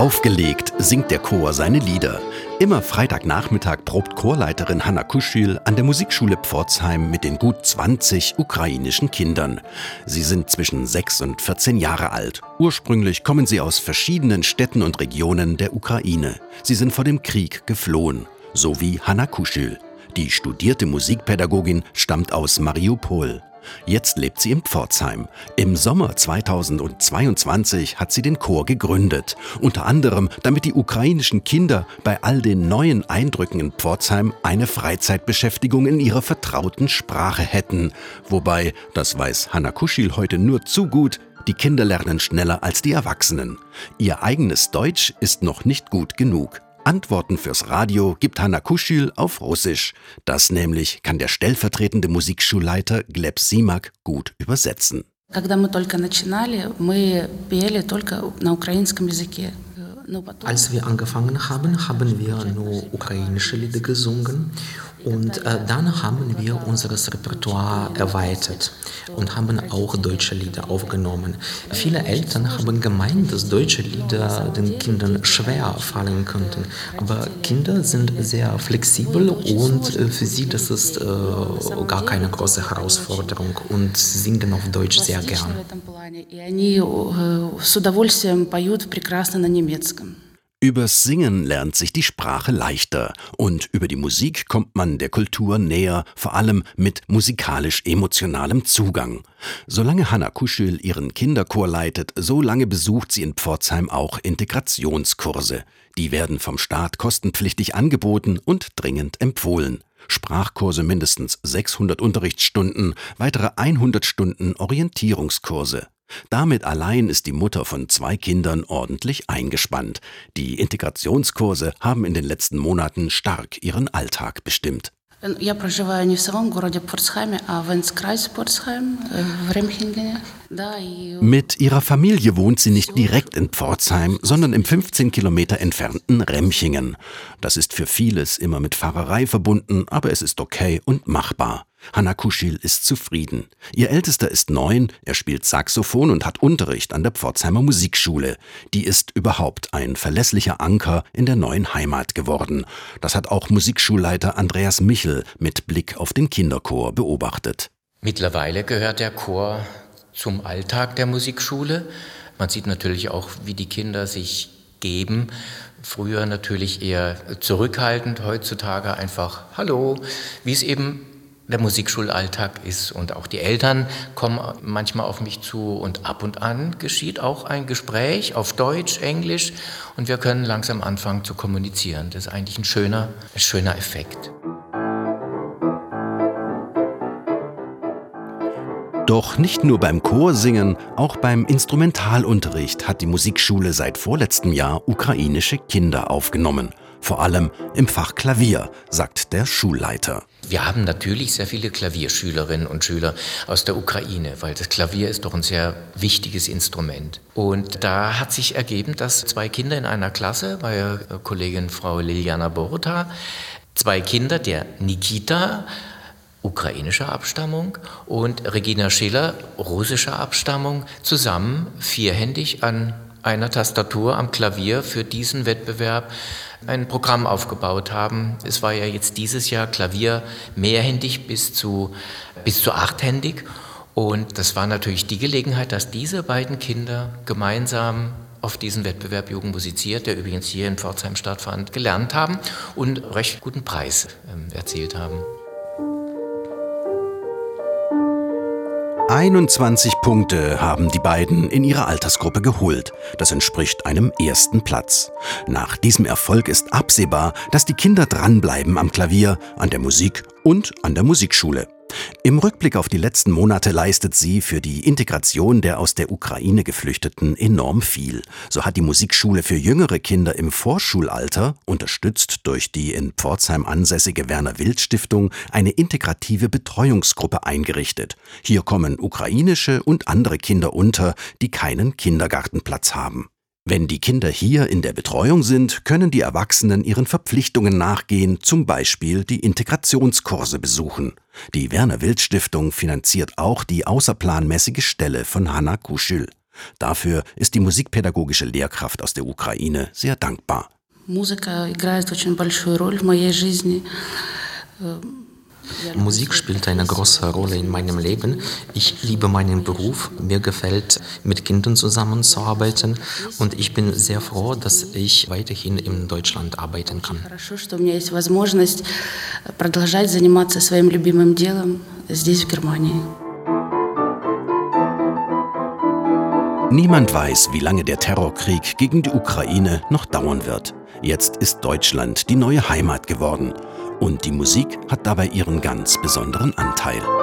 Aufgelegt singt der Chor seine Lieder. Immer Freitagnachmittag probt Chorleiterin Hanna Kuschil an der Musikschule Pforzheim mit den gut 20 ukrainischen Kindern. Sie sind zwischen 6 und 14 Jahre alt. Ursprünglich kommen sie aus verschiedenen Städten und Regionen der Ukraine. Sie sind vor dem Krieg geflohen, so wie Hanna Kuschil. Die studierte Musikpädagogin stammt aus Mariupol. Jetzt lebt sie in Pforzheim. Im Sommer 2022 hat sie den Chor gegründet. Unter anderem, damit die ukrainischen Kinder bei all den neuen Eindrücken in Pforzheim eine Freizeitbeschäftigung in ihrer vertrauten Sprache hätten. Wobei, das weiß Hanna Kuschil heute nur zu gut, die Kinder lernen schneller als die Erwachsenen. Ihr eigenes Deutsch ist noch nicht gut genug. Antworten fürs Radio gibt Hanna Kuschil auf Russisch. Das nämlich kann der stellvertretende Musikschulleiter Gleb Simak gut übersetzen. Als wir angefangen haben, haben wir nur ukrainische Lieder gesungen und äh, dann haben wir unser Repertoire erweitert und haben auch deutsche Lieder aufgenommen. Viele Eltern haben gemeint, dass deutsche Lieder den Kindern schwer fallen könnten. Aber Kinder sind sehr flexibel und äh, für sie das ist äh, gar keine große Herausforderung und singen auf Deutsch sehr gern. с удовольствием поют прекрасно на немецком. Übers Singen lernt sich die Sprache leichter und über die Musik kommt man der Kultur näher, vor allem mit musikalisch-emotionalem Zugang. Solange Hanna Kuschel ihren Kinderchor leitet, so lange besucht sie in Pforzheim auch Integrationskurse. Die werden vom Staat kostenpflichtig angeboten und dringend empfohlen. Sprachkurse mindestens 600 Unterrichtsstunden, weitere 100 Stunden Orientierungskurse. Damit allein ist die Mutter von zwei Kindern ordentlich eingespannt. Die Integrationskurse haben in den letzten Monaten stark ihren Alltag bestimmt. Mit ihrer Familie wohnt sie nicht direkt in Pforzheim, sondern im 15 Kilometer entfernten Remchingen. Das ist für vieles immer mit Fahrerei verbunden, aber es ist okay und machbar. Hanna Kuschil ist zufrieden. Ihr Ältester ist neun, er spielt Saxophon und hat Unterricht an der Pforzheimer Musikschule. Die ist überhaupt ein verlässlicher Anker in der neuen Heimat geworden. Das hat auch Musikschulleiter Andreas Michel mit Blick auf den Kinderchor beobachtet. Mittlerweile gehört der Chor zum Alltag der Musikschule. Man sieht natürlich auch, wie die Kinder sich geben. Früher natürlich eher zurückhaltend, heutzutage einfach Hallo, wie es eben der Musikschulalltag ist. Und auch die Eltern kommen manchmal auf mich zu und ab und an geschieht auch ein Gespräch auf Deutsch, Englisch und wir können langsam anfangen zu kommunizieren. Das ist eigentlich ein schöner, ein schöner Effekt. Doch nicht nur beim Chorsingen, auch beim Instrumentalunterricht hat die Musikschule seit vorletztem Jahr ukrainische Kinder aufgenommen. Vor allem im Fach Klavier, sagt der Schulleiter. Wir haben natürlich sehr viele Klavierschülerinnen und Schüler aus der Ukraine, weil das Klavier ist doch ein sehr wichtiges Instrument. Und da hat sich ergeben, dass zwei Kinder in einer Klasse, bei Kollegin Frau Liliana Borota, zwei Kinder, der Nikita, ukrainischer Abstammung und Regina Schiller, russischer Abstammung, zusammen vierhändig an einer Tastatur am Klavier für diesen Wettbewerb ein Programm aufgebaut haben. Es war ja jetzt dieses Jahr Klavier mehrhändig bis zu, bis zu achthändig. Und das war natürlich die Gelegenheit, dass diese beiden Kinder gemeinsam auf diesen Wettbewerb Jugend musiziert, der übrigens hier in Pforzheim stattfand, gelernt haben und recht guten Preis äh, erzielt haben. 21 Punkte haben die beiden in ihrer Altersgruppe geholt. Das entspricht einem ersten Platz. Nach diesem Erfolg ist absehbar, dass die Kinder dranbleiben am Klavier, an der Musik und an der Musikschule. Im Rückblick auf die letzten Monate leistet sie für die Integration der aus der Ukraine Geflüchteten enorm viel. So hat die Musikschule für jüngere Kinder im Vorschulalter, unterstützt durch die in Pforzheim ansässige Werner Wild Stiftung, eine integrative Betreuungsgruppe eingerichtet. Hier kommen ukrainische und andere Kinder unter, die keinen Kindergartenplatz haben. Wenn die Kinder hier in der Betreuung sind, können die Erwachsenen ihren Verpflichtungen nachgehen, zum Beispiel die Integrationskurse besuchen. Die Werner Wild Stiftung finanziert auch die außerplanmäßige Stelle von Hanna Kuschel. Dafür ist die musikpädagogische Lehrkraft aus der Ukraine sehr dankbar. Musik spielt eine große Rolle in meiner Leben. Musik spielt eine große Rolle in meinem Leben. Ich liebe meinen Beruf. Mir gefällt, mit Kindern zusammenzuarbeiten. Und ich bin sehr froh, dass ich weiterhin in Deutschland arbeiten kann. Хорошо, что у меня есть возможность продолжать заниматься своим любимым делом здесь, в Германии. Niemand weiß, wie lange der Terrorkrieg gegen die Ukraine noch dauern wird. Jetzt ist Deutschland die neue Heimat geworden. Und die Musik hat dabei ihren ganz besonderen Anteil.